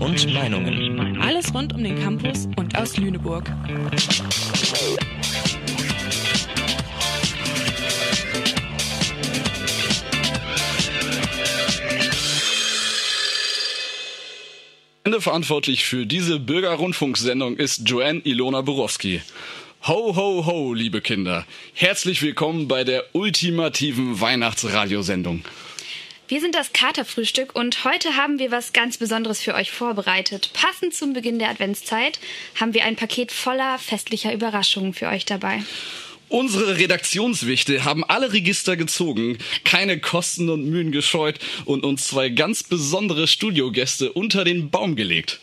und Meinungen. Alles rund um den Campus und aus Lüneburg. Ende verantwortlich für diese Bürgerrundfunksendung ist Joanne Ilona Borowski. Ho, ho, ho, liebe Kinder. Herzlich willkommen bei der ultimativen Weihnachtsradiosendung. Wir sind das Katerfrühstück und heute haben wir was ganz Besonderes für euch vorbereitet. Passend zum Beginn der Adventszeit haben wir ein Paket voller festlicher Überraschungen für euch dabei. Unsere Redaktionswichte haben alle Register gezogen, keine Kosten und Mühen gescheut und uns zwei ganz besondere Studiogäste unter den Baum gelegt.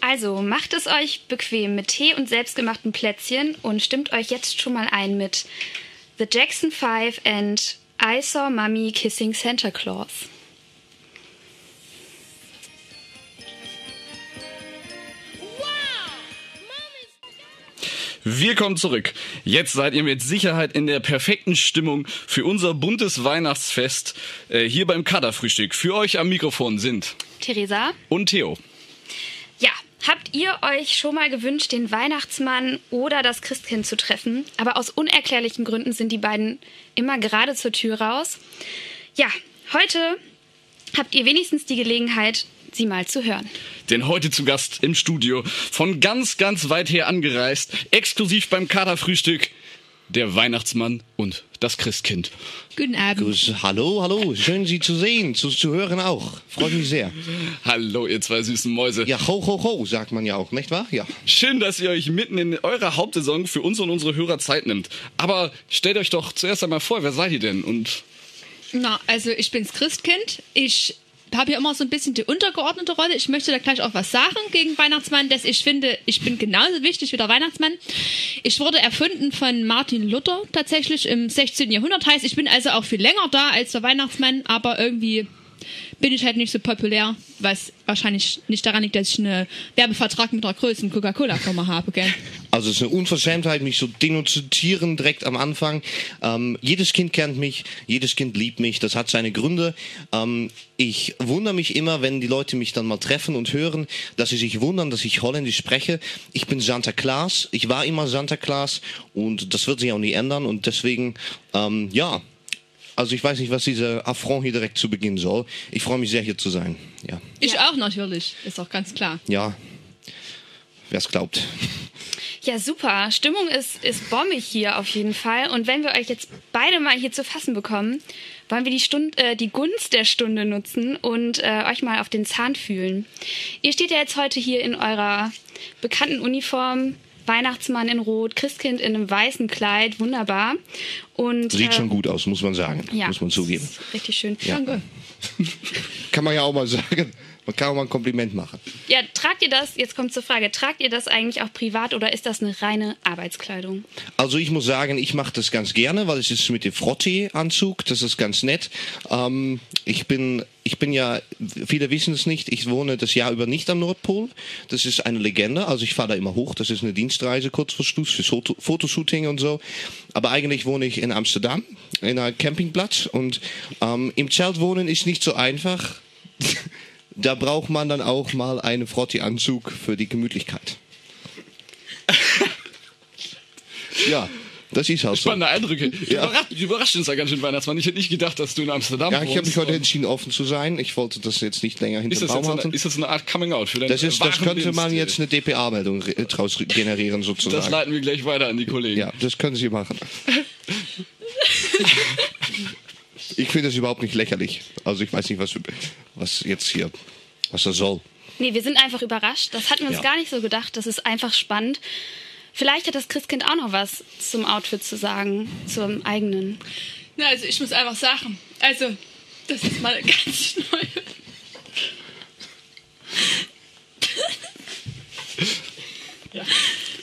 Also macht es euch bequem mit Tee und selbstgemachten Plätzchen und stimmt euch jetzt schon mal ein mit The Jackson 5 and I Saw Mummy Kissing Santa Claus. Wir kommen zurück. Jetzt seid ihr mit Sicherheit in der perfekten Stimmung für unser buntes Weihnachtsfest äh, hier beim Kaderfrühstück. Für euch am Mikrofon sind Theresa und Theo. Habt ihr euch schon mal gewünscht, den Weihnachtsmann oder das Christkind zu treffen? Aber aus unerklärlichen Gründen sind die beiden immer gerade zur Tür raus. Ja, heute habt ihr wenigstens die Gelegenheit, sie mal zu hören. Denn heute zu Gast im Studio, von ganz, ganz weit her angereist, exklusiv beim Kaderfrühstück, der Weihnachtsmann und das Christkind. Guten Abend. Grüß, hallo, hallo, schön Sie zu sehen, zu, zu hören auch. Freut mich sehr. Hallo, ihr zwei süßen Mäuse. Ja, ho, ho, ho, sagt man ja auch, nicht wahr? Ja. Schön, dass ihr euch mitten in eurer Hauptsaison für uns und unsere Hörer Zeit nimmt. Aber stellt euch doch zuerst einmal vor, wer seid ihr denn? Und Na, also ich bin's Christkind. Ich habe hier immer so ein bisschen die untergeordnete Rolle. Ich möchte da gleich auch was sagen gegen Weihnachtsmann, dass ich finde, ich bin genauso wichtig wie der Weihnachtsmann. Ich wurde erfunden von Martin Luther tatsächlich im 16. Jahrhundert. Heißt, ich bin also auch viel länger da als der Weihnachtsmann, aber irgendwie bin ich halt nicht so populär, was wahrscheinlich nicht daran liegt, dass ich einen Werbevertrag mit der größten Coca-Cola-Firma habe, gell? Also es ist eine Unverschämtheit, mich so denunzieren direkt am Anfang. Ähm, jedes Kind kennt mich, jedes Kind liebt mich, das hat seine Gründe. Ähm, ich wundere mich immer, wenn die Leute mich dann mal treffen und hören, dass sie sich wundern, dass ich Holländisch spreche. Ich bin Santa Claus, ich war immer Santa Claus und das wird sich auch nie ändern und deswegen, ähm, ja, also ich weiß nicht, was dieser Affront hier direkt zu Beginn soll. Ich freue mich sehr, hier zu sein. Ja, Ich auch natürlich, ist auch ganz klar. ja. wer es glaubt. Ja, super. Stimmung ist, ist bombig hier auf jeden Fall. Und wenn wir euch jetzt beide mal hier zu fassen bekommen, wollen wir die, Stund, äh, die Gunst der Stunde nutzen und äh, euch mal auf den Zahn fühlen. Ihr steht ja jetzt heute hier in eurer bekannten Uniform. Weihnachtsmann in Rot, Christkind in einem weißen Kleid, wunderbar. Und, Sieht äh, schon gut aus, muss man sagen. ja, Muss man zugeben. Richtig schön. Ja. Danke. Kann man ja auch mal sagen. Man kann auch mal ein Kompliment machen. Ja, tragt ihr das, jetzt kommt zur Frage, tragt ihr das eigentlich auch privat oder ist das eine reine Arbeitskleidung? Also ich muss sagen, ich mache das ganz gerne, weil es ist mit dem Frottee-Anzug, das ist ganz nett. Ähm, ich bin, ich bin ja, viele wissen es nicht, ich wohne das Jahr über nicht am Nordpol. Das ist eine Legende, also ich fahre da immer hoch, das ist eine Dienstreise kurz vor Schluss für Foto Fotoshooting und so. Aber eigentlich wohne ich in Amsterdam, in einem Campingplatz und ähm, im Zelt wohnen ist nicht so einfach. da braucht man dann auch mal einen Frottee-Anzug für die Gemütlichkeit. ja, das ist halt so. Spannende Eindrücke. Ja. Überrascht, überrascht uns ja ganz schön, Weihnachtsmann. Ich hätte nicht gedacht, dass du in Amsterdam Ja, ich habe mich heute entschieden, offen zu sein. Ich wollte das jetzt nicht länger hinter das, Baum halten. ist das eine Art Coming-out für deinen Das, ist, das könnte man jetzt eine DPA-Meldung draus generieren, Das sozusagen. leiten wir gleich weiter an die Kollegen. Ja, das können Sie machen. ich finde das überhaupt nicht lächerlich. Also ich weiß nicht, was, was jetzt hier, was das soll. Nee, wir sind einfach überrascht. Das hatten wir uns Ja. gar nicht so gedacht. Das ist einfach spannend. Vielleicht hat das Christkind auch noch was zum Outfit zu sagen, zum eigenen. Na, also ich muss einfach sagen, also das ist mal ganz neu.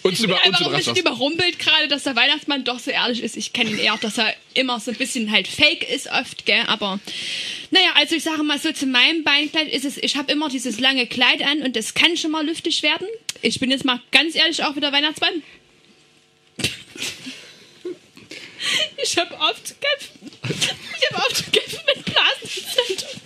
Uns, über, uns einfach ein bisschen überrumpelt gerade, dass der Weihnachtsmann doch so ehrlich ist. Ich kenne ihn eher, dass er immer so ein bisschen halt fake ist oft, gell, aber naja, also ich sage mal so, zu meinem Beinkleid ist es, ich habe immer dieses lange Kleid an und das kann schon mal lüftig werden. Ich bin jetzt mal ganz ehrlich auch wieder Weihnachtsmann. Ich habe oft zu kämpfen. Ich habe oft zu kämpfen mit Blasenentzündung.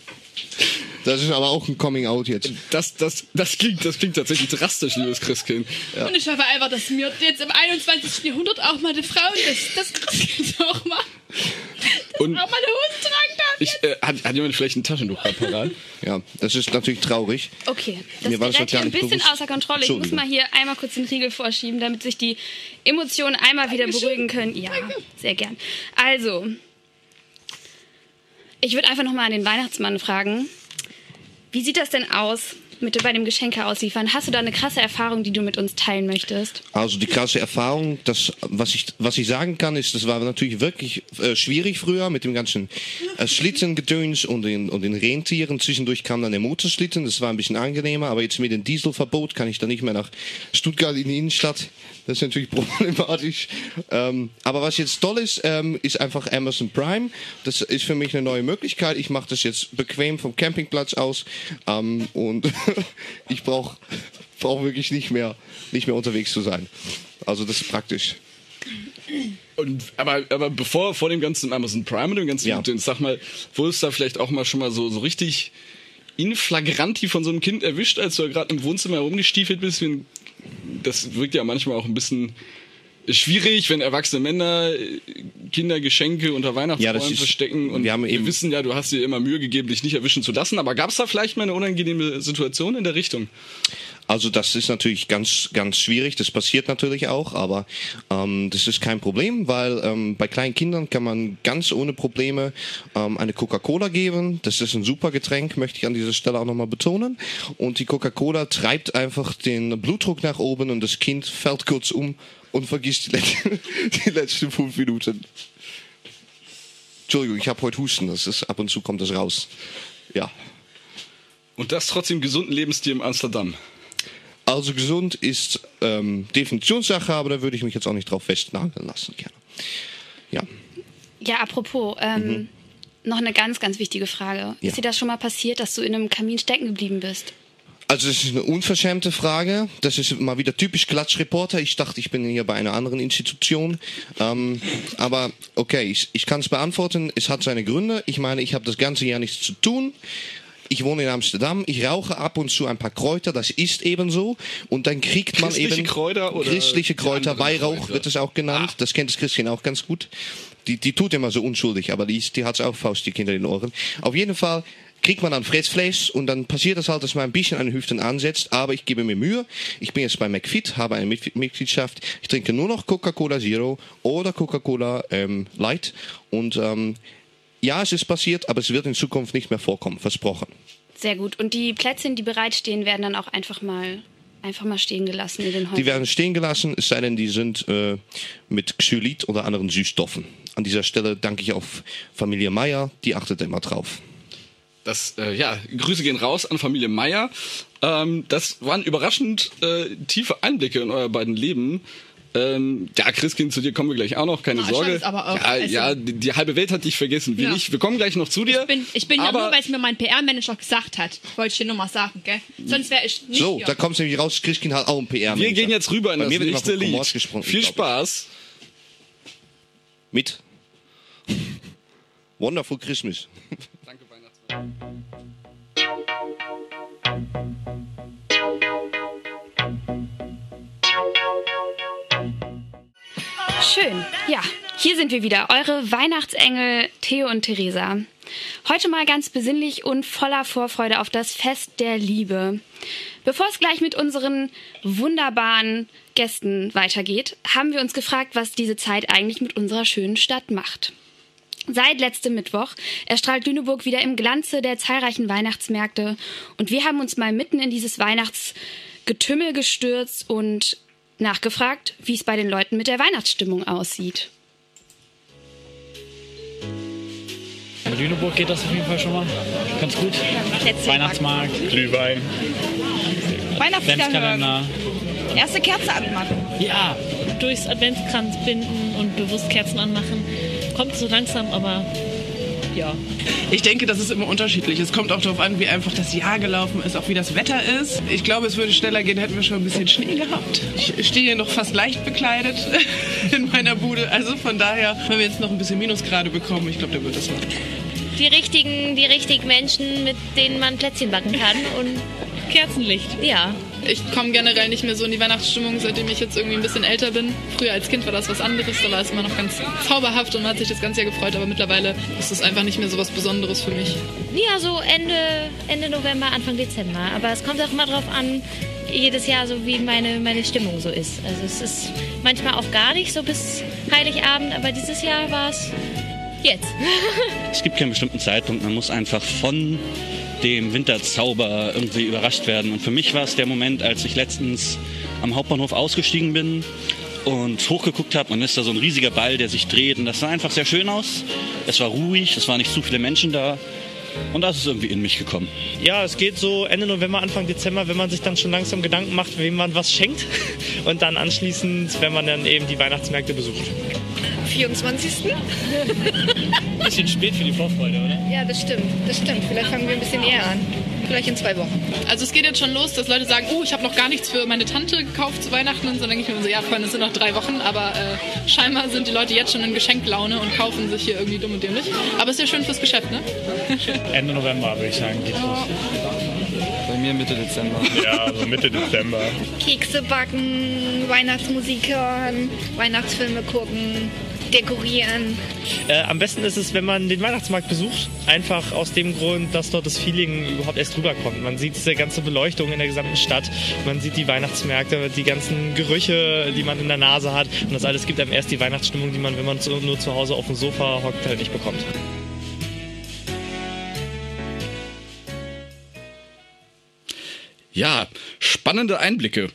Das ist aber auch ein Coming Out jetzt. Das, das, das, klingt, das klingt tatsächlich drastisch, liebes Christkind. Und ich hoffe einfach, dass mir jetzt im 21. Jahrhundert auch mal die Frauen das, das Christkind auch mal, Und auch mal eine Hose tragen darf. ich, äh, hat, hat jemand vielleicht ein Taschentuch parat? Ja, das ist natürlich traurig. Okay, das Mir war das hier ein bisschen bewusst. außer Kontrolle. Ich muss mal hier einmal kurz den Riegel vorschieben, damit sich die Emotionen einmal wieder beruhigen können. Ja, sehr gern. Also, ich würde einfach nochmal an den Weihnachtsmann fragen. Wie sieht das denn aus mit bei dem Geschenke ausliefern? Hast du da eine krasse Erfahrung, die du mit uns teilen möchtest? Also die krasse Erfahrung, das, was, ich, was ich sagen kann, ist, das war natürlich wirklich äh, schwierig früher mit dem ganzen äh, Schlittengedöns und den, und den Rentieren. Zwischendurch kam dann der Motorschlitten, das war ein bisschen angenehmer, aber jetzt mit dem Dieselverbot kann ich dann nicht mehr nach Stuttgart in die Innenstadt. Das ist natürlich problematisch. Ähm, aber was jetzt toll ist, ähm, ist einfach Amazon Prime. Das ist für mich eine neue Möglichkeit. Ich mache das jetzt bequem vom Campingplatz aus ähm, und ich brauche brauch wirklich nicht mehr, nicht mehr unterwegs zu sein. Also das ist praktisch. Und, aber, aber bevor, vor dem ganzen Amazon Prime und dem ganzen Ja. Gedöns, sag mal, wurdest du da vielleicht auch mal schon mal so, so richtig in flagranti von so einem Kind erwischt, als du da gerade im Wohnzimmer herumgestiefelt bist? Wie ein, das wirkt ja manchmal auch ein bisschen schwierig, wenn erwachsene Männer äh, Kindergeschenke unter Ja, Weihnachtsbäumen ist- verstecken. Und wir haben eben- wissen ja, du hast dir immer Mühe gegeben, dich nicht erwischen zu lassen. Aber gab es da vielleicht mal eine unangenehme Situation in der Richtung? Also das ist natürlich ganz, ganz schwierig. Das passiert natürlich auch, aber ähm, das ist kein Problem, weil ähm, bei kleinen Kindern kann man ganz ohne Probleme ähm, eine Coca-Cola geben. Das ist ein super Getränk, möchte ich an dieser Stelle auch nochmal betonen. Und die Coca-Cola treibt einfach den Blutdruck nach oben und das Kind fällt kurz um und vergisst die, letzten- die letzten fünf Minuten. Entschuldigung, ich habe heute Husten. Das ist ab und zu kommt das raus. Ja. Und das trotz dem gesunden Lebensstil in Amsterdam. Also gesund ist ähm, Definitionssache, aber da würde ich mich jetzt auch nicht drauf festnageln lassen. Gerne. Ja. Ja, apropos, ähm, noch eine ganz, ganz wichtige Frage. Mhm. Ja. Ist dir das schon mal passiert, dass du in einem Kamin stecken geblieben bist? Also das ist eine unverschämte Frage. Das ist mal wieder typisch Klatschreporter. Ich dachte, ich bin hier bei einer anderen Institution. Ähm, aber okay, ich, ich kann es beantworten. Es hat seine Gründe. Ich meine, ich habe das ganze Jahr nichts zu tun. Ich wohne in Amsterdam. Ich rauche ab und zu ein paar Kräuter. Das ist eben so. Und dann kriegt man Christliche eben Kräuter oder christliche Kräuter. Weihrauch Kräuter? wird es auch genannt. Das kennt das Christchen auch ganz gut. Die, die tut immer so unschuldig, aber die, ist- die hat auch Faust, die Kinder in den Ohren. Auf jeden Fall kriegt man dann Fressfleisch und dann passiert es halt, dass man ein bisschen an den Hüften ansetzt, aber ich gebe mir Mühe. Ich bin jetzt bei McFit, habe eine Mit Mitgliedschaft. Ich trinke nur noch Coca-Cola Zero oder Coca-Cola ähm, Light und ähm, ja, es ist passiert, aber es wird in Zukunft nicht mehr vorkommen, versprochen. Sehr gut. Und die Plätzchen, die bereitstehen, werden dann auch einfach mal, einfach mal stehen gelassen in den Häusern. Die werden stehen gelassen, es sei denn, die sind äh, mit Xylit oder anderen Süßstoffen. An dieser Stelle danke ich auf Familie Meier, die achtet immer drauf. Das, äh, ja, Grüße gehen raus an Familie Meier. Ähm, das waren überraschend äh, tiefe Einblicke in euer beiden Leben. Ähm, ja, Christkind, zu dir kommen wir gleich auch noch, keine Na, Sorge. aber auch- ja, also- ja, die, die halbe Welt hat dich vergessen, wie Ja. nicht. Wir kommen gleich noch zu dir. Ich bin, ich bin ja nur, weil es mir mein PR-Manager gesagt hat. Wollte ich dir nur mal sagen, gell? Sonst wäre ich nicht So, hier. da kommt es nämlich raus, Christkind hat auch ein PR. wir gehen jetzt rüber in Bei das mir wird immer nächste Lied. Viel. Spaß. Mit Wonderful Christmas. Danke, Weihnachtsmann. Schön. Ja, hier sind wir wieder, eure Weihnachtsengel Theo und Theresa. Heute mal ganz besinnlich und voller Vorfreude auf das Fest der Liebe. Bevor es gleich mit unseren wunderbaren Gästen weitergeht, haben wir uns gefragt, was diese Zeit eigentlich mit unserer schönen Stadt macht. Seit letztem Mittwoch erstrahlt Lüneburg wieder im Glanze der zahlreichen Weihnachtsmärkte und wir haben uns mal mitten in dieses Weihnachtsgetümmel gestürzt und nachgefragt, wie es bei den Leuten mit der Weihnachtsstimmung aussieht. In Lüneburg geht das auf jeden Fall schon mal ganz gut. Weihnachtsmarkt, Glühwein. Adventskalender. Erste Kerze anmachen. Ja, durchs Adventskranz binden und bewusst Kerzen anmachen. Kommt so langsam, aber ja. Ich denke, das ist immer unterschiedlich. Es kommt auch darauf an, wie einfach das Jahr gelaufen ist, auch wie das Wetter ist. Ich glaube, es würde schneller gehen, hätten wir schon ein bisschen Schnee gehabt. Ich stehe hier noch fast leicht bekleidet in meiner Bude. Also von daher, wenn wir jetzt noch ein bisschen Minusgrade bekommen, ich glaube, dann wird das noch. die richtigen, die richtigen Menschen, mit denen man Plätzchen backen kann und Kerzenlicht. Ja. Ich komme generell nicht mehr so in die Weihnachtsstimmung, seitdem ich jetzt irgendwie ein bisschen älter bin. Früher als Kind war das was anderes, da war es immer noch ganz zauberhaft und man hat sich das ganze Jahr gefreut, aber mittlerweile ist es einfach nicht mehr so was Besonderes für mich. Ja, so Ende, Ende November, Anfang Dezember. Aber es kommt auch immer drauf an, jedes Jahr so wie meine, meine Stimmung so ist. Also es ist manchmal auch gar nicht so bis Heiligabend, aber dieses Jahr war es jetzt. es gibt keinen bestimmten Zeitpunkt, man muss einfach von dem Winterzauber irgendwie überrascht werden. Und für mich war es der Moment, als ich letztens am Hauptbahnhof ausgestiegen bin und hochgeguckt habe. Man ist da so ein riesiger Ball, der sich dreht. Und das sah einfach sehr schön aus. Es war ruhig, es waren nicht zu viele Menschen da. Und das ist irgendwie in mich gekommen. Ja, es geht so Ende November, Anfang Dezember, wenn man sich dann schon langsam Gedanken macht, wem man was schenkt. Und dann anschließend, wenn man dann eben die Weihnachtsmärkte besucht. 24. bisschen spät für die Vorfreude, oder? Ja, das stimmt. Das stimmt. Vielleicht fangen wir ein bisschen eher an. Vielleicht in zwei Wochen. Also es geht jetzt schon los, dass Leute sagen, oh, ich habe noch gar nichts für meine Tante gekauft zu Weihnachten. Und so denke ich mir so, ja, Freunde, es sind noch drei Wochen. Aber äh, scheinbar sind die Leute jetzt schon in Geschenklaune und kaufen sich hier irgendwie dumm und dämlich. Aber es ist ja schön fürs Geschäft, ne? Ende November, würde ich sagen, geht los. Bei mir Mitte Dezember. Ja, so Mitte Dezember. Kekse backen, Weihnachtsmusik hören, Weihnachtsfilme gucken dekorieren. Äh, am besten ist es, wenn man den Weihnachtsmarkt besucht. Einfach aus dem Grund, dass dort das Feeling überhaupt erst rüberkommt. Man sieht diese ganze Beleuchtung in der gesamten Stadt. Man sieht die Weihnachtsmärkte, die ganzen Gerüche, die man in der Nase hat. Und das alles gibt einem erst die Weihnachtsstimmung, die man, wenn man nur zu Hause auf dem Sofa hockt, halt nicht bekommt. Ja, spannende Einblicke.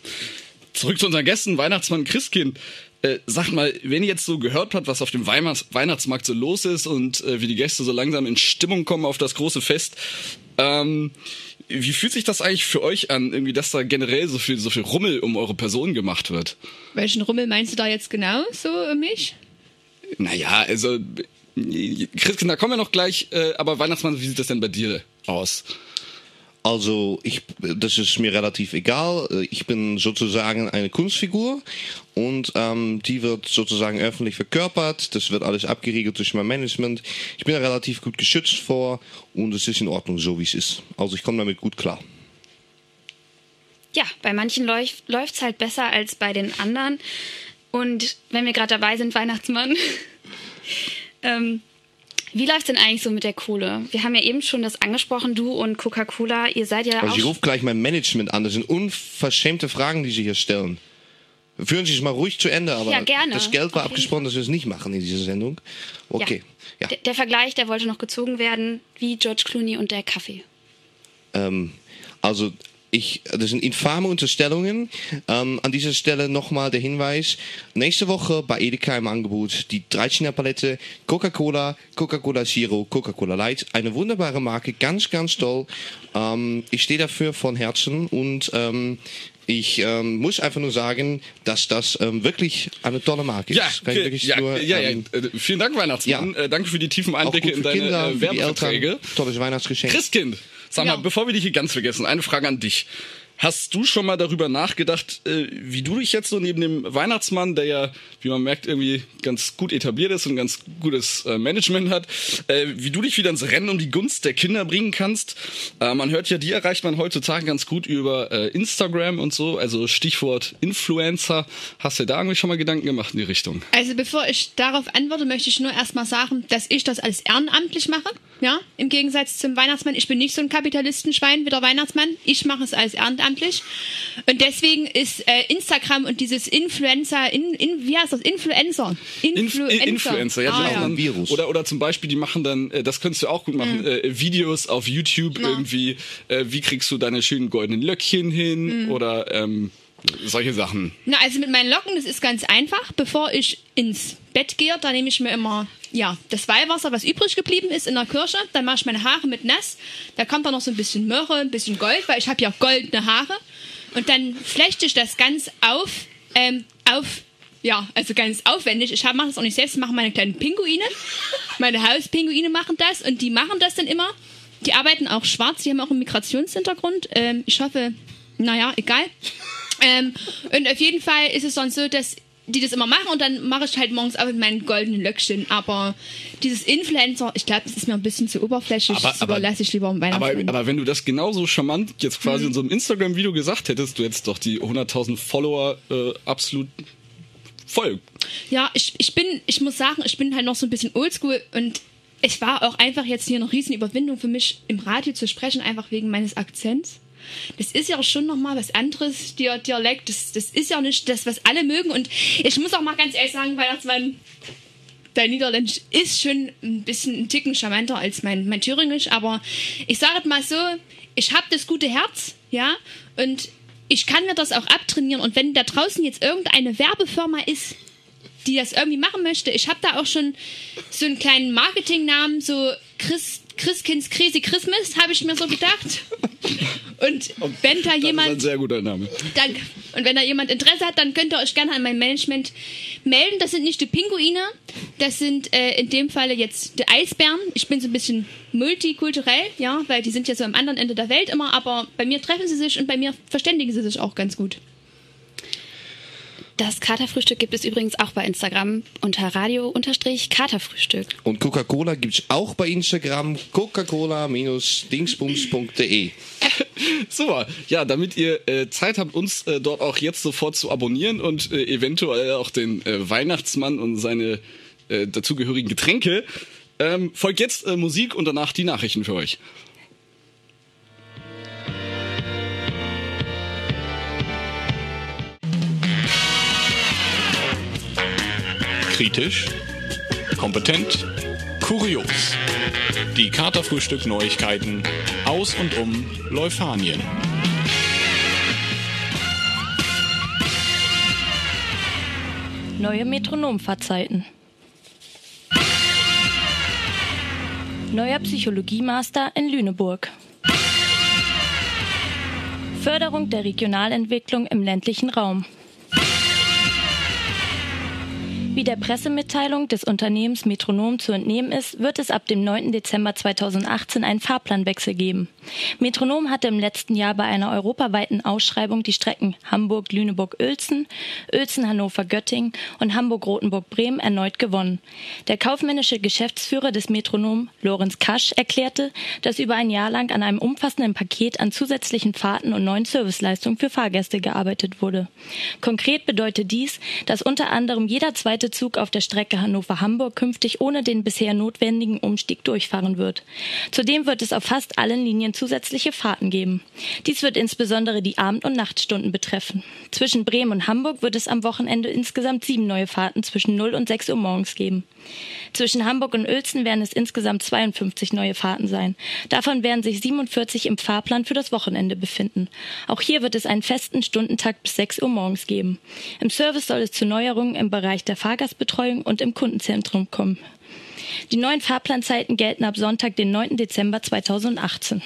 Zurück zu unseren Gästen, Weihnachtsmann Christkind. Äh, sag mal, wenn ihr jetzt so gehört habt, was auf dem Weihnachts Weihnachtsmarkt so los ist und äh, wie die Gäste so langsam in Stimmung kommen auf das große Fest, ähm, wie fühlt sich das eigentlich für euch an, irgendwie, dass da generell so viel, so viel Rummel um eure Person gemacht wird? Welchen Rummel meinst du da jetzt genau so um mich? Naja, also Christian, da kommen wir noch gleich, äh, aber Weihnachtsmann, wie sieht das denn bei dir aus? Also ich, das ist mir relativ egal. Ich bin sozusagen eine Kunstfigur und ähm, die wird sozusagen öffentlich verkörpert. Das wird alles abgeriegelt durch mein Management. Ich bin da relativ gut geschützt vor und es ist in Ordnung, so wie es ist. Also ich komme damit gut klar. Ja, bei manchen läuft es halt besser als bei den anderen. Und wenn wir gerade dabei sind, Weihnachtsmann, ähm, wie läuft es denn eigentlich so mit der Kohle? Wir haben ja eben schon das angesprochen, du und Coca-Cola, ihr seid ja also auch... Ich rufe gleich mein Management an, das sind unverschämte Fragen, die Sie hier stellen. Führen Sie es mal ruhig zu Ende, aber ja, gerne. das Geld war abgesprochen, dass wir es nicht machen in dieser Sendung. Okay. Ja. Der, der, Vergleich, der wollte noch gezogen werden, wie George Clooney und der Kaffee. Ähm, also ich, das sind infame Unterstellungen. Ähm, an dieser Stelle nochmal der Hinweis. Nächste Woche bei Edeka im Angebot die 13er Palette Coca-Cola, Coca-Cola Zero, Coca-Cola Light. Eine wunderbare Marke, ganz, ganz toll. Ähm, ich stehe dafür von Herzen und ähm, ich ähm, muss einfach nur sagen, dass das ähm, wirklich eine tolle Marke ist. Ja, okay, ja, nur, ja, ja, ähm, vielen Dank, Weihnachtsmann. Ja. Äh, danke für die tiefen Einblicke in deine Kinder, äh, Werbeverträge. Tolles Weihnachtsgeschenk. Christkind, sag mal, bevor wir dich hier ganz vergessen, eine Frage an dich. Hast du schon mal darüber nachgedacht, äh, wie du dich jetzt so neben dem Weihnachtsmann, der ja, wie man merkt, irgendwie ganz gut etabliert ist und ganz gutes äh, Management hat, äh, wie du dich wieder ins Rennen um die Gunst der Kinder bringen kannst? Man hört ja, die erreicht man heutzutage ganz gut über Instagram und so, also Stichwort Influencer. Hast du da irgendwie schon mal Gedanken gemacht in die Richtung? Also bevor ich darauf antworte, möchte ich nur erstmal sagen, dass ich das als ehrenamtlich mache. Ja, im Gegensatz zum Weihnachtsmann. Ich bin nicht so ein Kapitalistenschwein wie der Weihnachtsmann. Ich mache es als ehrenamtlich. Und deswegen ist äh, Instagram und dieses Influencer, in, in, wie heißt das? Influencer. Influencer. Influencer, ja, ah, ja. Dann, Virus. Oder, oder zum Beispiel, die machen dann, äh, das könntest du auch gut machen, mhm. äh, Videos auf YouTube ja. irgendwie, äh, wie kriegst du deine schönen goldenen Löckchen hin mhm. oder ähm, solche Sachen. Na, also mit meinen Locken, das ist ganz einfach. Bevor ich ins Bett gehe, da nehme ich mir immer ja, das Weihwasser, was übrig geblieben ist in der Kirche. Dann mache ich meine Haare mit nass. Da kommt dann noch so ein bisschen Myrrhe, ein bisschen Gold, weil ich habe ja goldene Haare. Und dann flechte ich das ganz auf, ähm, auf, ja, also ganz aufwendig. Ich mache das auch nicht selbst, machen meine kleinen Pinguine. Meine Hauspinguine machen das und die machen das dann immer. Die arbeiten auch schwarz, die haben auch einen Migrationshintergrund. Ähm, ich hoffe, naja, egal. Ähm, und auf jeden Fall ist es dann so, dass die das immer machen und dann mache ich halt morgens auch mit meinen goldenen Löckchen. Aber dieses Influencer, ich glaube, das ist mir ein bisschen zu oberflächlich. Aber- das aber- überlasse ich lieber am Aber, Weihnachtsmann. aber wenn du das genauso charmant jetzt quasi in so einem Instagram-Video gesagt hättest, du hättest doch die 100.000 Follower äh, absolut voll. Ja, ich, ich bin, ich muss sagen, ich bin halt noch so ein bisschen oldschool und es war auch einfach jetzt hier eine riesen Überwindung für mich, im Radio zu sprechen, einfach wegen meines Akzents. Das ist ja schon nochmal was anderes, Dia- Dialekt. Das, das ist ja nicht das, was alle mögen. Und ich muss auch mal ganz ehrlich sagen, Weihnachtsmann, dein Niederländisch ist schon ein bisschen ein Ticken charmanter als mein, mein Thüringisch. Aber ich sage es mal so, ich habe das gute Herz, ja, und ich kann mir das auch abtrainieren. Und wenn da draußen jetzt irgendeine Werbefirma ist, die das irgendwie machen möchte. Ich habe da auch schon so einen kleinen Marketingnamen, so Chris, Christkins Crazy Christmas, habe ich mir so gedacht. Und wenn da Das ist jemand ein sehr guter Name. Danke. Und wenn da jemand Interesse hat, dann könnt ihr euch gerne an mein Management melden. Das sind nicht die Pinguine, das sind äh, in dem Falle jetzt die Eisbären. Ich bin so ein bisschen multikulturell, ja, weil die sind ja so am anderen Ende der Welt immer, aber bei mir treffen sie sich und bei mir verständigen sie sich auch ganz gut. Das Katerfrühstück gibt es übrigens auch bei Instagram unter radio-katerfrühstück. Und Coca-Cola gibt's auch bei Instagram, coca-cola-dingsbums.de. Super. Ja, damit ihr äh, Zeit habt, uns äh, dort auch jetzt sofort zu abonnieren und äh, eventuell auch den äh, Weihnachtsmann und seine äh, dazugehörigen Getränke, ähm, folgt jetzt äh, Musik und danach die Nachrichten für euch. Kritisch, kompetent, kurios. Die Katerfrühstück-Neuigkeiten aus und um Leufanien. Neue Metronomfahrzeiten. Neuer Psychologiemaster in Lüneburg. Förderung der Regionalentwicklung im ländlichen Raum. Wie der Pressemitteilung des Unternehmens Metronom zu entnehmen ist, wird es ab dem 9. Dezember 2018 einen Fahrplanwechsel geben. Metronom hatte im letzten Jahr bei einer europaweiten Ausschreibung die Strecken Hamburg-Lüneburg-Uelzen, Uelzen-Hannover-Göttingen und Hamburg-Rotenburg-Bremen erneut gewonnen. Der kaufmännische Geschäftsführer des Metronom, Lorenz Kasch, erklärte, dass über ein Jahr lang an einem umfassenden Paket an zusätzlichen Fahrten und neuen Serviceleistungen für Fahrgäste gearbeitet wurde. Konkret bedeutet dies, dass unter anderem jeder zweite Zug auf der Strecke Hannover-Hamburg künftig ohne den bisher notwendigen Umstieg durchfahren wird. Zudem wird es auf fast allen Linien zusätzliche Fahrten geben. Dies wird insbesondere die Abend- und Nachtstunden betreffen. Zwischen Bremen und Hamburg wird es am Wochenende insgesamt sieben neue Fahrten zwischen 0 und 6 Uhr morgens geben. Zwischen Hamburg und Uelzen werden es insgesamt 52 neue Fahrten sein. Davon werden sich 47 im Fahrplan für das Wochenende befinden. Auch hier wird es einen festen Stundentakt bis 6 Uhr morgens geben. Im Service soll es zu Neuerungen im Bereich der Fahrgastbetreuung und im Kundenzentrum kommen. Die neuen Fahrplanzeiten gelten ab Sonntag, den 9. Dezember 2018.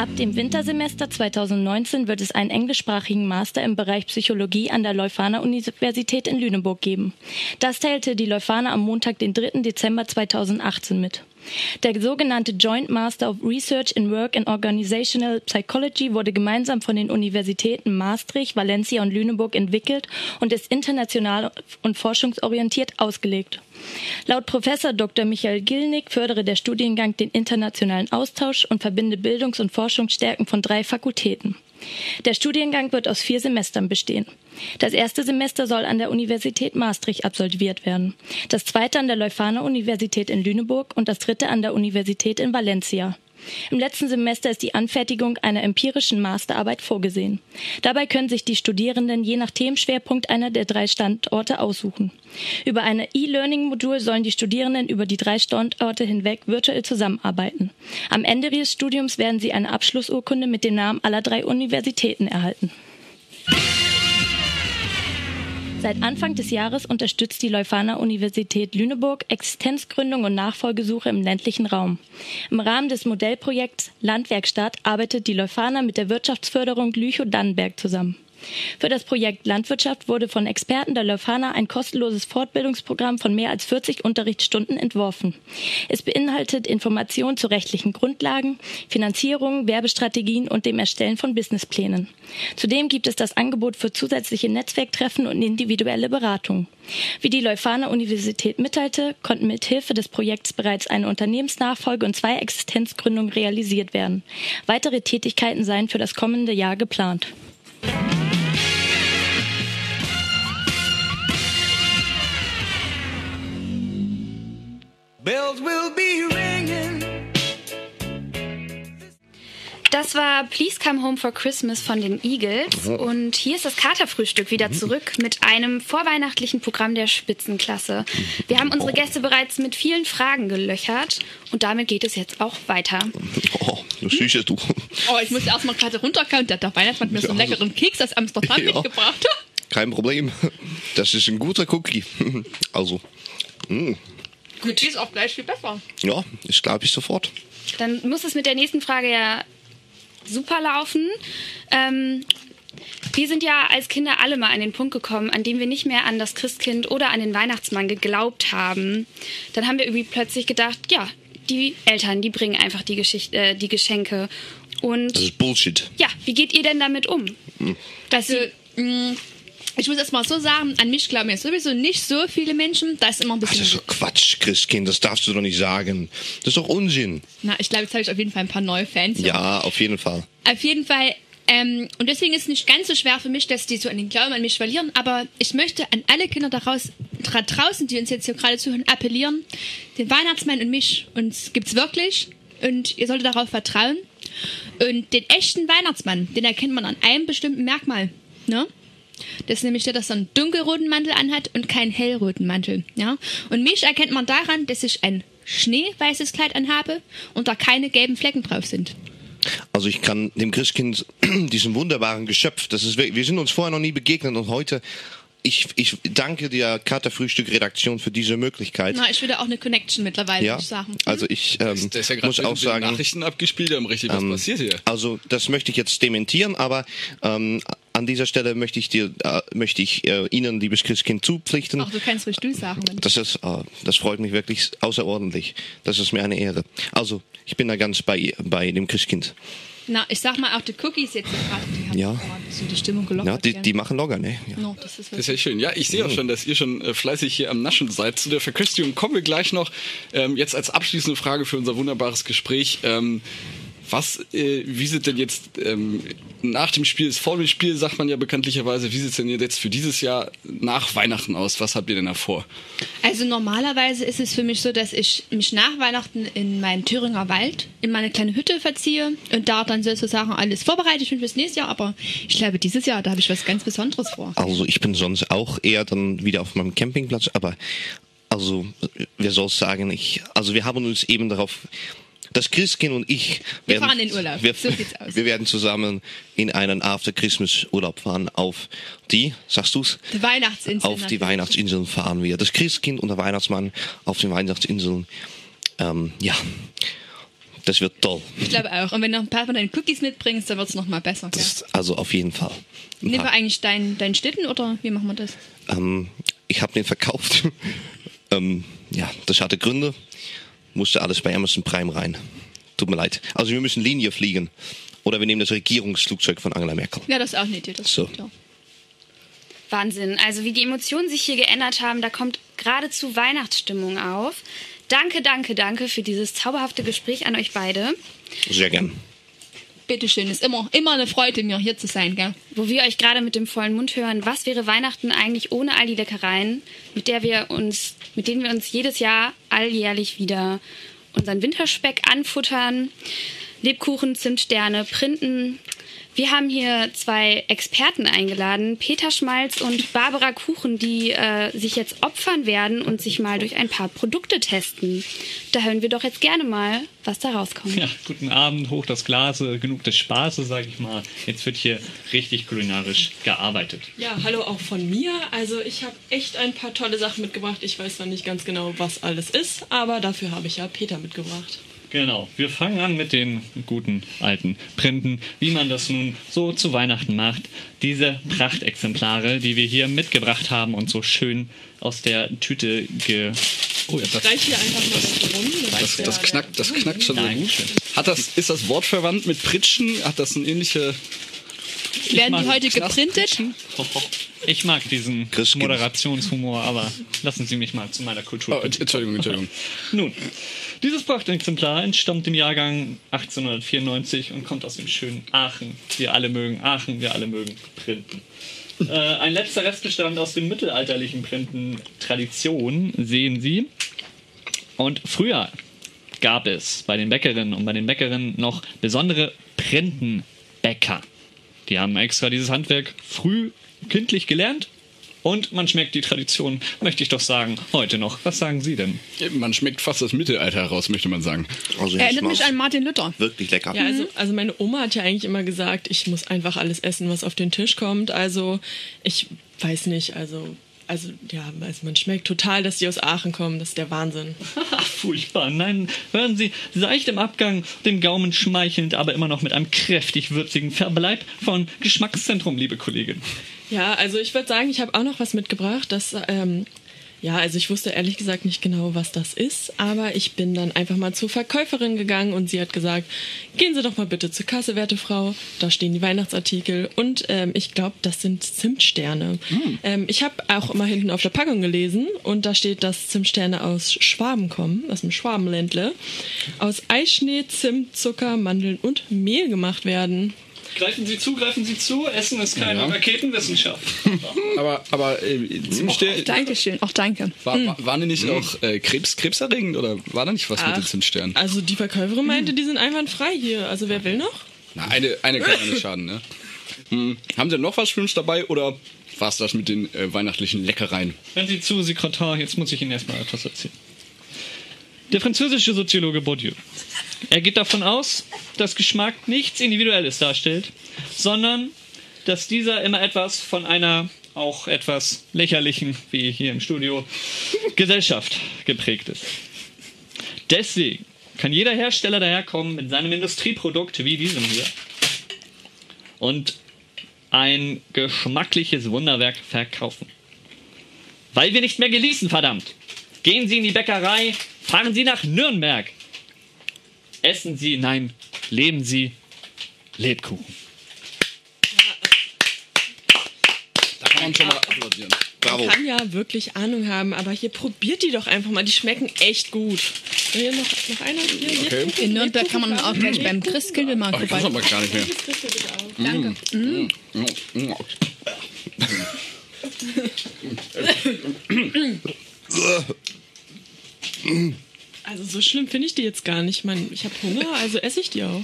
Ab dem Wintersemester 2019 wird es einen englischsprachigen Master im Bereich Psychologie an der Leuphana Universität in Lüneburg geben. Das teilte die Leuphana am Montag, den 3. Dezember 2018 mit. Der sogenannte Joint Master of Research in Work and Organizational Psychology wurde gemeinsam von den Universitäten Maastricht, Valencia und Lüneburg entwickelt und ist international und forschungsorientiert ausgelegt. Laut Professor Dr. Michael Gilnick fördere der Studiengang den internationalen Austausch und verbinde Bildungs- und Forschungsstärken von drei Fakultäten. Der Studiengang wird aus vier Semestern bestehen. Das erste Semester soll an der Universität Maastricht absolviert werden, das zweite an der Leuphana Universität in Lüneburg und das dritte an der Universität in Valencia. Im letzten Semester ist die Anfertigung einer empirischen Masterarbeit vorgesehen. Dabei können sich die Studierenden je nach Themenschwerpunkt einer der drei Standorte aussuchen. Über eine E-Learning-Modul sollen die Studierenden über die drei Standorte hinweg virtuell zusammenarbeiten. Am Ende ihres Studiums werden sie eine Abschlussurkunde mit den Namen aller drei Universitäten erhalten. Seit Anfang des Jahres unterstützt die Leuphana Universität Lüneburg Existenzgründung und Nachfolgesuche im ländlichen Raum. Im Rahmen des Modellprojekts Landwerkstatt arbeitet die Leuphana mit der Wirtschaftsförderung Lüchow-Dannenberg zusammen. Für das Projekt Landwirtschaft wurde von Experten der Leuphana ein kostenloses Fortbildungsprogramm von mehr als 40 Unterrichtsstunden entworfen. Es beinhaltet Informationen zu rechtlichen Grundlagen, Finanzierung, Werbestrategien und dem Erstellen von Businessplänen. Zudem gibt es das Angebot für zusätzliche Netzwerktreffen und individuelle Beratung. Wie die Leuphana Universität mitteilte, konnten mit Hilfe des Projekts bereits eine Unternehmensnachfolge und zwei Existenzgründungen realisiert werden. Weitere Tätigkeiten seien für das kommende Jahr geplant. Bells will be ringing. Das war Please Come Home for Christmas von den Eagles. Und hier ist das Katerfrühstück wieder zurück mit einem vorweihnachtlichen Programm der Spitzenklasse. Wir haben unsere Gäste bereits mit vielen Fragen gelöchert und damit geht es jetzt auch weiter. Oh, du süßes du. Oh, ich muss erst mal gerade runterkommen. Der, der Weihnachtsmann hat mir so einen leckeren Keks aus Amsterdam Ja. mitgebracht. Kein Problem. Das ist ein guter Cookie. Also, mm, Gut, die ist auch gleich viel besser. ja, das glaube ich sofort. Dann muss es mit der nächsten Frage ja super laufen. Ähm, wir sind ja als Kinder alle mal an den Punkt gekommen, an dem wir nicht mehr an das Christkind oder an den Weihnachtsmann geglaubt haben. Dann haben wir irgendwie plötzlich gedacht, ja, die Eltern, die bringen einfach die, Geschichte, äh, die Geschenke. Und Das ist Bullshit. ja, wie geht ihr denn damit um? Also, mh, ich muss erst mal so sagen, an mich glauben jetzt sowieso nicht so viele Menschen. Da ist immer ein Das bisschen. ist doch Quatsch, Christkind, das darfst du doch nicht sagen. Das ist doch Unsinn. Na, ich glaube, jetzt habe ich auf jeden Fall ein paar neue Fans. Ja, auf jeden Fall. Auf jeden Fall. Ähm, und deswegen ist es nicht ganz so schwer für mich, dass die so an den Glauben an mich verlieren. Aber ich möchte an alle Kinder daraus, dra draußen, die uns jetzt hier gerade zuhören, appellieren. Den Weihnachtsmann und mich, uns gibt's wirklich. Und ihr solltet darauf vertrauen. Und den echten Weihnachtsmann, den erkennt man an einem bestimmten Merkmal. Ne? Das ist nämlich der, dass er einen dunkelroten Mantel anhat und keinen hellroten Mantel. Ja? Und mich erkennt man daran, dass ich ein schneeweißes Kleid anhabe und da keine gelben Flecken drauf sind. Also ich kann dem Christkind, diesem wunderbaren Geschöpf, das ist, wir sind uns vorher noch nie begegnet und heute, ich, ich danke der Katerfrühstück-Redaktion für diese Möglichkeit. Na, ich würde auch eine Connection mittlerweile, Ja, sagen. also ich ähm, Der ist ja gerade muss auch sagen, Nachrichten abgespielt, haben richtig was ähm, passiert hier. Also das möchte ich jetzt dementieren, aber ähm, an dieser Stelle möchte ich dir, äh, möchte ich äh, Ihnen, liebes Christkind, zupflichten. Auch du kannst ruhig du sagen. Das ist, äh, das freut mich wirklich außerordentlich. Das ist mir eine Ehre. Also ich bin da ganz bei bei dem Christkind. Na, ich sag mal, auch die Cookies jetzt gerade, die haben Ja. mal ein bisschen die Stimmung gelockert. Ja, die, die machen locker, ne? Ja. No, das ist Das ist ja schön. Ja, ich sehe auch schon, dass ihr schon äh, fleißig hier am Naschen seid. Zu der Verköstigung kommen wir gleich noch. Ähm, jetzt als abschließende Frage für unser wunderbares Gespräch. Ähm, was, äh, wie sieht denn jetzt ähm, nach dem Spiel, ist vor dem Spiel, sagt man ja bekanntlicherweise, wie sieht es denn jetzt für dieses Jahr nach Weihnachten aus? Was habt ihr denn da vor? Also normalerweise ist es für mich so, dass ich mich nach Weihnachten in meinen Thüringer Wald in meine kleine Hütte verziehe und da dann sozusagen alles vorbereitet bin fürs nächste Jahr. Aber ich glaube, dieses Jahr, da habe ich was ganz Besonderes vor. Also ich bin sonst auch eher dann wieder auf meinem Campingplatz, aber also wer soll sagen, ich, also wir haben uns eben darauf, das Christkind und ich Wir fahren in Urlaub. Wir, So sieht's aus. wir werden zusammen in einen After Christmas Urlaub fahren auf die, sagst du's? Die Weihnachtsinsel. Auf die. Weihnachtsinseln fahren wir. Das Christkind und der Weihnachtsmann auf den Weihnachtsinseln. Ähm, ja, das wird toll. Ich glaube auch. Und wenn du noch ein paar von deinen Cookies mitbringst, dann wird es noch mal besser. Gell? Also auf jeden Fall. Ein Nehmen wir eigentlich deinen dein Schlitten oder wie machen wir das? Ähm, ich habe den verkauft. ähm, ja, das hatte Gründe. Musste alles bei Amazon Prime rein. Tut mir leid. Also wir müssen Linie fliegen. Oder wir nehmen das Regierungsflugzeug von Angela Merkel. Ja, das ist auch eine Idee. Das So. stimmt, ja. Wahnsinn. Also wie die Emotionen sich hier geändert haben, da kommt geradezu Weihnachtsstimmung auf. Danke, danke, danke für dieses zauberhafte Gespräch an euch beide. Sehr gern. Bitteschön, ist immer, immer eine Freude, mir hier zu sein, gell? Wo wir euch gerade mit dem vollen Mund hören, was wäre Weihnachten eigentlich ohne all die Leckereien, mit der wir uns, mit denen wir uns jedes Jahr alljährlich wieder unseren Winterspeck anfuttern, Lebkuchen, Zimtsterne, Printen. Wir haben hier zwei Experten eingeladen, Peter Schmalz und Barbara Kuchen, die äh, sich jetzt opfern werden und sich mal durch ein paar Produkte testen. Da hören wir doch jetzt gerne mal, was da rauskommt. Ja, guten Abend, hoch das Glas, äh, genug des Spaßes, sag ich mal. Jetzt wird hier richtig kulinarisch gearbeitet. Ja, hallo auch von mir. Also ich habe echt ein paar tolle Sachen mitgebracht. Ich weiß noch nicht ganz genau, was alles ist, aber dafür habe ich ja Peter mitgebracht. Genau, wir fangen an mit den guten alten Printen, wie man das nun so zu Weihnachten macht. Diese Prachtexemplare, die wir hier mitgebracht haben und so schön aus der Tüte ge... Oh, ja, das, Reich hier einfach was rum. das, das, knackt, das knackt schon sehr gut. Hat das, ist das Wort verwandt mit Pritschen? Hat das eine ähnliche... Werden die heute geprintet? Ich mag diesen Moderationshumor, aber lassen Sie mich mal zu meiner Kultur. Oh, Entschuldigung, Entschuldigung. Nun, dieses Prachtexemplar entstammt dem Jahrgang 1894 und kommt aus dem schönen Aachen. Wir alle mögen Aachen, wir alle mögen Printen. Äh, ein letzter Restbestand aus den mittelalterlichen Printen-Traditionen sehen Sie. Und früher gab es bei den Bäckerinnen und bei den Bäckerinnen noch besondere Printenbäcker. Die haben extra dieses Handwerk früh kindlich gelernt und man schmeckt die Tradition, möchte ich doch sagen, heute noch. Was sagen Sie denn? Man schmeckt fast das Mittelalter heraus, möchte man sagen. Also Erinnert mich an Martin Luther. Wirklich lecker. Ja, also, also meine Oma hat ja eigentlich immer gesagt, ich muss einfach alles essen, was auf den Tisch kommt. Also ich weiß nicht, also also ja, also man schmeckt total, dass die aus Aachen kommen. Das ist der Wahnsinn. Furchtbar. Nein, hören Sie, seicht im Abgang, den Gaumen schmeichelnd, aber immer noch mit einem kräftig würzigen Verbleib von Geschmackszentrum, liebe Kollegin. Ja, also ich würde sagen, ich habe auch noch was mitgebracht. Das, ähm, ja, also ich wusste ehrlich gesagt nicht genau, was das ist, aber ich bin dann einfach mal zur Verkäuferin gegangen und sie hat gesagt, gehen Sie doch mal bitte zur Kasse, werte Frau. Da stehen die Weihnachtsartikel und ähm, ich glaube, das sind Zimtsterne. Ähm, ich habe auch immer hinten auf der Packung gelesen und da steht, dass Zimtsterne aus Schwaben kommen, aus dem Schwabenländle, aus Eischnee, Zimt, Zucker, Mandeln und Mehl gemacht werden. Greifen Sie zu, greifen Sie zu. Essen ist keine Ja. Raketenwissenschaft. Aber, aber äh, Zimtsterne, Dankeschön, auch danke. war, war, waren die nicht auch äh, Krebs, krebserregend oder war da nicht was mit den Ach, Zimtsternen? Also die Verkäuferin meinte, die sind einwandfrei hier. Also wer will noch? Na, eine, eine kann ja nicht schaden, ne? Hm. Haben Sie noch was für uns dabei oder war es das mit den äh, weihnachtlichen Leckereien? Hören Sie zu, Sekretär, jetzt muss ich Ihnen erstmal etwas erzählen. Der französische Soziologe Bourdieu. Er geht davon aus, dass Geschmack nichts Individuelles darstellt, sondern dass dieser immer etwas von einer auch etwas lächerlichen, wie hier im Studio, Gesellschaft geprägt ist. Deswegen kann jeder Hersteller daherkommen mit seinem Industrieprodukt wie diesem hier und ein geschmackliches Wunderwerk verkaufen. Weil wir nicht mehr genießen, verdammt. Gehen Sie in die Bäckerei, fahren Sie nach Nürnberg. Essen Sie, nein, leben Sie Lebkuchen. Da kann man schon mal applaudieren. Man kann ja wirklich Ahnung haben, aber hier probiert die doch einfach mal. Die schmecken echt gut. Hier noch, noch einer. Hier, hier, Okay. In Nürnberg kann man auch gleich beim. Christkindlmarkt Ach, ich weiß aber gar nicht mehr. Danke. Mm. Mm. Also so schlimm finde ich die jetzt gar nicht. Man, ich habe Hunger, also esse ich die auch.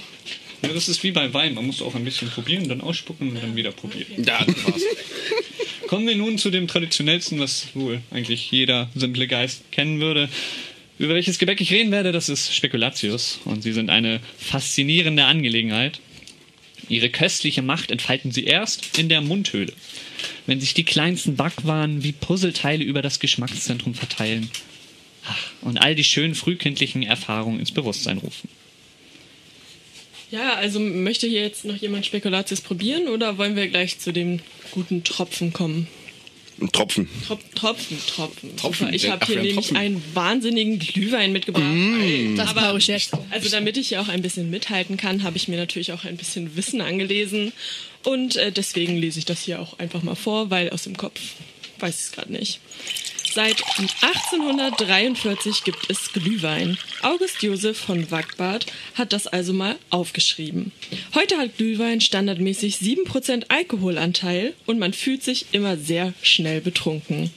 Ja, das ist wie bei Wein. Man muss auch ein bisschen probieren, dann ausspucken und dann wieder probieren. Ja, das war's. Kommen wir nun zu dem traditionellsten, was wohl eigentlich jeder simple Geist kennen würde. Über welches Gebäck ich reden werde, das ist Spekulatius. Und sie sind eine faszinierende Angelegenheit. Ihre köstliche Macht entfalten sie erst in der Mundhöhle, wenn sich die kleinsten Backwaren wie Puzzleteile über das Geschmackszentrum verteilen und all die schönen frühkindlichen Erfahrungen ins Bewusstsein rufen. Ja, also möchte hier jetzt noch jemand Spekulatius probieren oder wollen wir gleich zu dem guten Tropfen kommen? Ein Tropfen. Trop Tropfen, Tropfen. Tropfen, Super. Ich habe hier nämlich Tropfen. einen wahnsinnigen Glühwein mitgebracht. Mm. Das Aber- brauche ich jetzt. Also damit ich hier auch ein bisschen mithalten kann, habe ich mir natürlich auch ein bisschen Wissen angelesen. Und äh, deswegen lese ich das hier auch einfach mal vor, weil aus dem Kopf weiß ich es gerade nicht. Seit 1843 gibt es Glühwein. August Josef von Wackbart hat das also mal aufgeschrieben. Heute hat Glühwein standardmäßig 7% Alkoholanteil und man fühlt sich immer sehr schnell betrunken,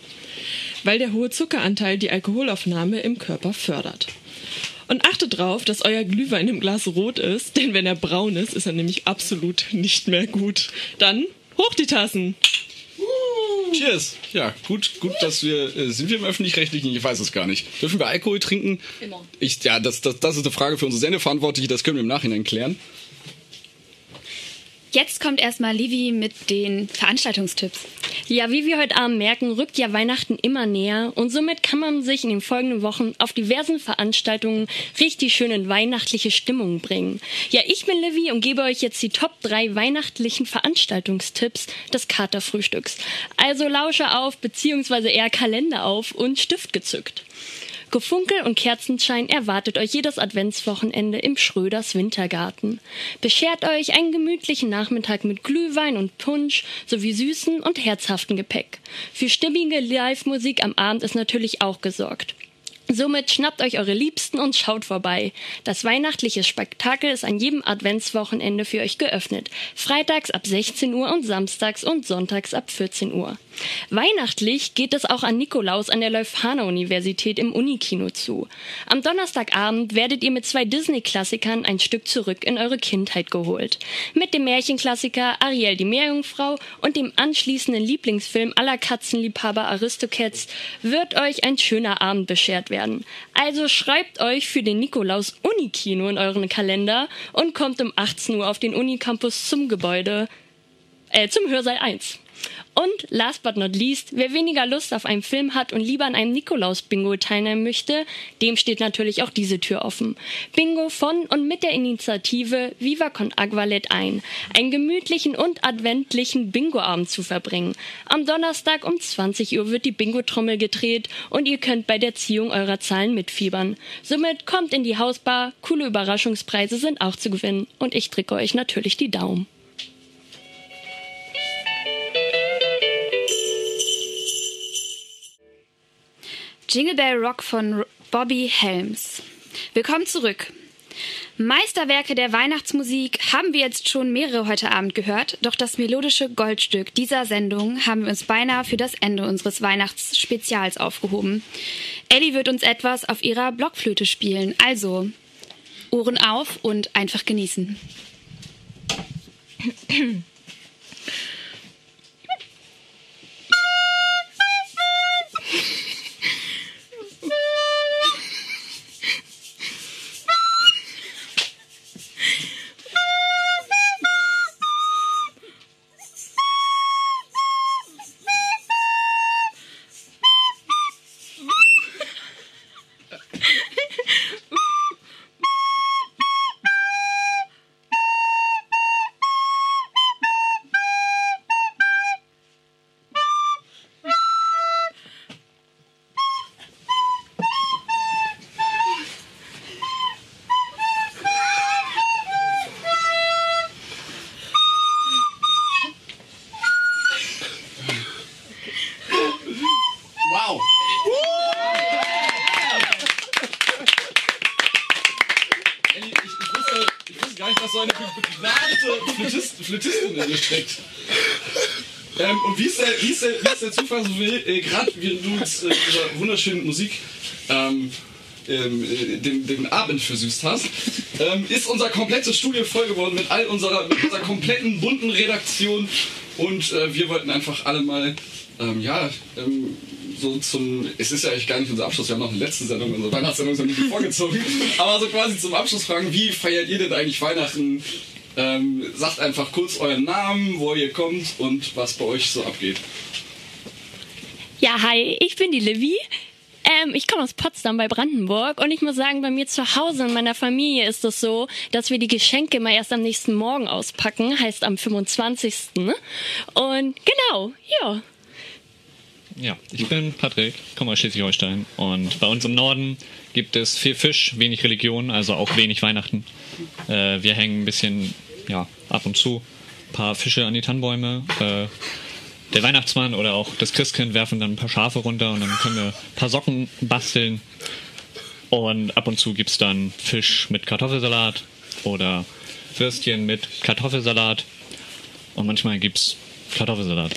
weil der hohe Zuckeranteil die Alkoholaufnahme im Körper fördert. Und achtet drauf, dass euer Glühwein im Glas rot ist, denn wenn er braun ist, ist er nämlich absolut nicht mehr gut. Dann hoch die Tassen! Cheers. Ja, gut, gut, dass wir äh, sind wir im öffentlich-rechtlichen. Ich weiß es gar nicht. Dürfen wir Alkohol trinken? Immer. Ich, ja, das, das, das ist eine Frage für unsere Sendeverantwortliche. Das können wir im Nachhinein klären. Jetzt kommt erstmal Livi mit den Veranstaltungstipps. Ja, wie wir heute Abend merken, rückt ja Weihnachten immer näher und somit kann man sich in den folgenden Wochen auf diversen Veranstaltungen richtig schön in weihnachtliche Stimmung bringen. Ja, ich bin Livy und gebe euch jetzt die Top 3 weihnachtlichen Veranstaltungstipps des Katerfrühstücks. Also lausche auf, beziehungsweise eher Kalender auf und Stift gezückt. Gefunkel und Kerzenschein erwartet euch jedes Adventswochenende im Schröders Wintergarten. Beschert euch einen gemütlichen Nachmittag mit Glühwein und Punsch sowie süßen und herzhaften Gepäck. Für stimmige Live-Musik am Abend ist natürlich auch gesorgt. Somit schnappt euch eure Liebsten und schaut vorbei. Das weihnachtliche Spektakel ist an jedem Adventswochenende für euch geöffnet. Freitags ab 16 Uhr und samstags und sonntags ab 14 Uhr. Weihnachtlich geht es auch an Nikolaus an der Leuphana Universität im Unikino zu. Am Donnerstagabend werdet ihr mit zwei Disney-Klassikern ein Stück zurück in eure Kindheit geholt. Mit dem Märchenklassiker Ariel die Meerjungfrau und dem anschließenden Lieblingsfilm aller Katzenliebhaber Aristocats wird euch ein schöner Abend beschert werden werden. Also schreibt euch für den Nikolaus Unikino in euren Kalender und kommt um 18 Uhr auf den Unicampus zum Gebäude, äh, zum Hörsaal 1. Und last but not least, wer weniger Lust auf einen Film hat und lieber an einem Nikolaus-Bingo teilnehmen möchte, dem steht natürlich auch diese Tür offen. Bingo von und mit der Initiative Viva con Agvalet ein, einen gemütlichen und adventlichen Bingo-Abend zu verbringen. Am Donnerstag um 20 Uhr wird die Bingo-Trommel gedreht und ihr könnt bei der Ziehung eurer Zahlen mitfiebern. Somit kommt in die Hausbar, coole Überraschungspreise sind auch zu gewinnen und ich drücke euch natürlich die Daumen. Jingle Bell Rock von Bobby Helms. Willkommen zurück. Meisterwerke der Weihnachtsmusik haben wir jetzt schon mehrere heute Abend gehört, doch das melodische Goldstück dieser Sendung haben wir uns beinahe für das Ende unseres Weihnachtsspezials aufgehoben. Ellie wird uns etwas auf ihrer Blockflöte spielen, also Ohren auf und einfach genießen. gar nicht, dass so eine begnadete Flötist, Flötistin in dir steckt. Ähm, und wie ist, der, wie, ist der, wie ist der Zufall so will, äh, gerade wie du mit äh, dieser wunderschönen Musik ähm, ähm, äh, den, den Abend versüßt hast, ähm, ist unser komplettes Studio voll geworden mit all unserer, mit unserer kompletten bunten Redaktion und äh, wir wollten einfach alle mal, ähm, ja, ähm, so zum, es ist ja eigentlich gar nicht unser Abschluss, wir haben noch eine letzte Sendung, unsere Weihnachtssendung ist noch nicht vorgezogen, aber so quasi zum Abschluss fragen, wie feiert ihr denn eigentlich Weihnachten? Ähm, sagt einfach kurz euren Namen, wo ihr kommt und was bei euch so abgeht. Ja, hi, ich bin die Livy. Ähm, ich komme aus Potsdam bei Brandenburg und ich muss sagen, bei mir zu Hause in meiner Familie ist es so, dass wir die Geschenke immer erst am nächsten Morgen auspacken, heißt am 25. Und genau, ja. Ja, ich bin Patrick, komme aus Schleswig-Holstein und bei uns im Norden gibt es viel Fisch, wenig Religion, also auch wenig Weihnachten. Äh, wir hängen ein bisschen, ja, ab und zu ein paar Fische an die Tannenbäume. Äh, der Weihnachtsmann oder auch das Christkind werfen dann ein paar Schafe runter und dann können wir ein paar Socken basteln. Und ab und zu gibt es dann Fisch mit Kartoffelsalat oder Würstchen mit Kartoffelsalat. Und manchmal gibt es Kartoffelsalat.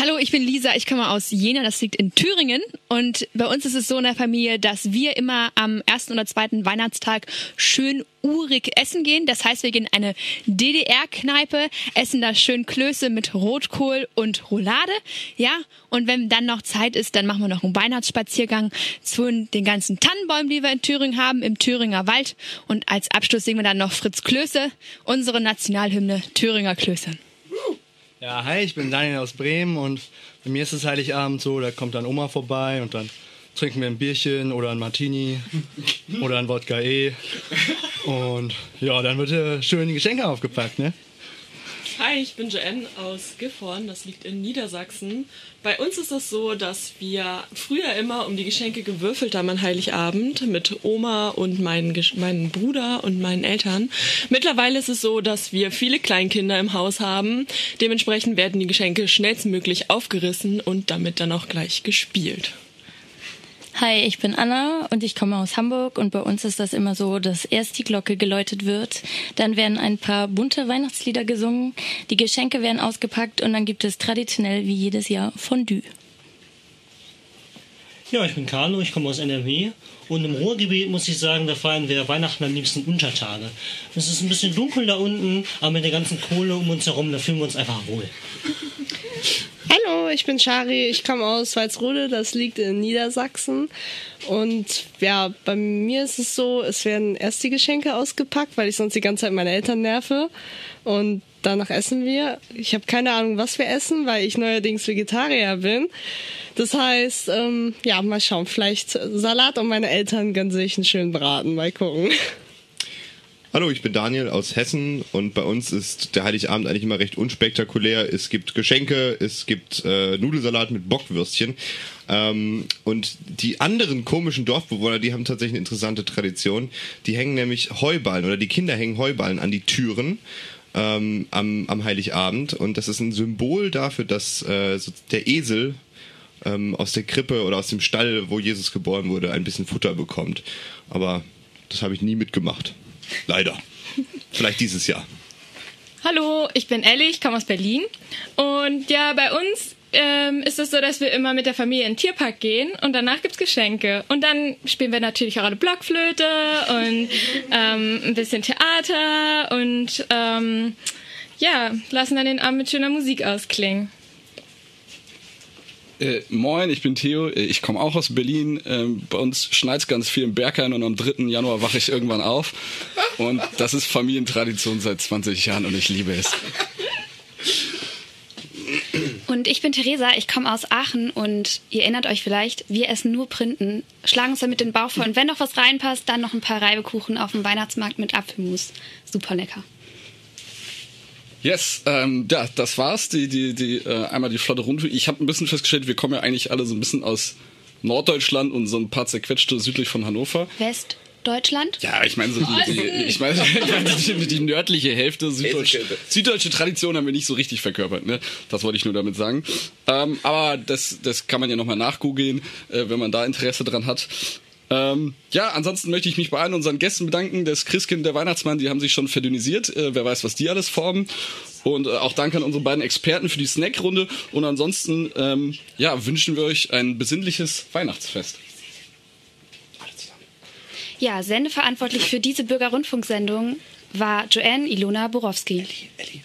Hallo, ich bin Lisa, ich komme aus Jena, das liegt in Thüringen. Und bei uns ist es so in der Familie, dass wir immer am ersten oder zweiten Weihnachtstag schön urig essen gehen. Das heißt, wir gehen in eine DDR-Kneipe, essen da schön Klöße mit Rotkohl und Roulade. Ja, und wenn dann noch Zeit ist, dann machen wir noch einen Weihnachtsspaziergang zu den ganzen Tannenbäumen, die wir in Thüringen haben, im Thüringer Wald. Und als Abschluss singen wir dann noch Fritz Klöße, unsere Nationalhymne Thüringer Klöße. Ja, hi, ich bin Daniel aus Bremen und bei mir ist es Heiligabend so, da kommt dann Oma vorbei und dann trinken wir ein Bierchen oder ein Martini oder ein Wodka E. Und ja, dann wird äh, schön Geschenke aufgepackt, ne? Hi, ich bin Joanne aus Gifhorn, das liegt in Niedersachsen. Bei uns ist es so, dass wir früher immer um die Geschenke gewürfelt haben an Heiligabend mit Oma und meinen, meinen Bruder und meinen Eltern. Mittlerweile ist es so, dass wir viele Kleinkinder im Haus haben. Dementsprechend werden die Geschenke schnellstmöglich aufgerissen und damit dann auch gleich gespielt. Hi, ich bin Anna und ich komme aus Hamburg und bei uns ist das immer so, dass erst die Glocke geläutet wird, dann werden ein paar bunte Weihnachtslieder gesungen, die Geschenke werden ausgepackt und dann gibt es traditionell wie jedes Jahr Fondue. Ja, ich bin Carlo, ich komme aus NRW und im Ruhrgebiet muss ich sagen, da feiern wir Weihnachten am liebsten Untertage. Es ist ein bisschen dunkel da unten, aber mit der ganzen Kohle um uns herum, da fühlen wir uns einfach wohl. Hallo, ich bin Shari, ich komme aus Walsrode, das liegt in Niedersachsen. Und ja, bei mir ist es so, es werden erst die Geschenke ausgepackt, weil ich sonst die ganze Zeit meine Eltern nerve. Und danach essen wir. Ich habe keine Ahnung, was wir essen, weil ich neuerdings Vegetarier bin. Das heißt, ähm, ja, mal schauen, vielleicht Salat und meine Eltern gönnen sich einen schönen Braten. Mal gucken. Hallo, ich bin Daniel aus Hessen und bei uns ist der Heiligabend eigentlich immer recht unspektakulär. Es gibt Geschenke, es gibt äh, Nudelsalat mit Bockwürstchen. Ähm, und die anderen komischen Dorfbewohner, die haben tatsächlich eine interessante Tradition. Die hängen nämlich Heuballen oder die Kinder hängen Heuballen an die Türen. Ähm, am, am Heiligabend und das ist ein Symbol dafür, dass äh, der Esel ähm, aus der Krippe oder aus dem Stall, wo Jesus geboren wurde, ein bisschen Futter bekommt. Aber das habe ich nie mitgemacht. Leider. Vielleicht dieses Jahr. Hallo, ich bin Ellie, ich komme aus Berlin. Und ja, bei uns ähm, ist es so, dass wir immer mit der Familie in den Tierpark gehen und danach gibt es Geschenke. Und dann spielen wir natürlich auch alle Blockflöte und ähm, ein bisschen Theater und ähm, ja, lassen dann den Abend mit schöner Musik ausklingen. Äh, moin, ich bin Theo, äh, ich komme auch aus Berlin. Ähm, bei uns schneit es ganz viel im Berghain und am 3. Januar wache ich irgendwann auf. Und das ist Familientradition seit 20 Jahren und ich liebe es. Und ich bin Theresa, ich komme aus Aachen und ihr erinnert euch vielleicht, wir essen nur Printen, schlagen uns damit den Bauch voll und wenn noch was reinpasst, dann noch ein paar Reibekuchen auf dem Weihnachtsmarkt mit Apfelmus. Super lecker. Yes, ähm, ja, das war's. Die, die, die, äh, einmal die flotte Runde. Ich habe ein bisschen festgestellt, wir kommen ja eigentlich alle so ein bisschen aus Norddeutschland und so ein paar zerquetschte südlich von Hannover. Westdeutschland? Ja, ich meine so die, die, ich meine, die, die nördliche Hälfte süddeutsche, süddeutsche Tradition haben wir nicht so richtig verkörpert. Ne? Das wollte ich nur damit sagen. Ähm, aber das, das kann man ja nochmal nachgoogeln, äh, wenn man da Interesse dran hat. Ähm, ja, ansonsten möchte ich mich bei allen unseren Gästen bedanken. Das Christkind, der Weihnachtsmann, die haben sich schon verdünnisiert. Äh, wer weiß, was die alles formen. Und äh, auch danke an unsere beiden Experten für die Snackrunde. Und ansonsten, ähm, ja, wünschen wir euch ein besinnliches Weihnachtsfest. Ja, sendeverantwortlich für diese Bürgerrundfunksendung war Joanne Ilona Borowski. Elli, Elli.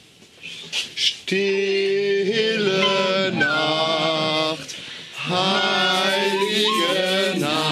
Stille Nacht, heilige Nacht.